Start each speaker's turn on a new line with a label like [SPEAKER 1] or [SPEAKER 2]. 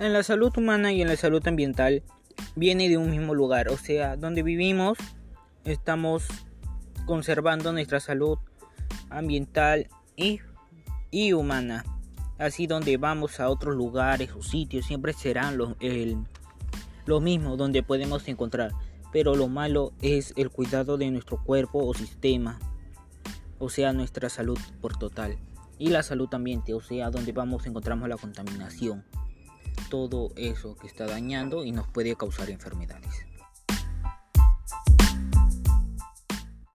[SPEAKER 1] En la salud humana y en la salud ambiental viene de un mismo lugar, o sea, donde vivimos estamos conservando nuestra salud ambiental y, y humana. Así donde vamos a otros lugares o sitios siempre serán los, lo mismo donde podemos encontrar. Pero lo malo es el cuidado de nuestro cuerpo o sistema, o sea, nuestra salud por total. Y la salud ambiente, o sea, donde vamos encontramos la contaminación. Todo eso que está dañando y nos puede causar enfermedades.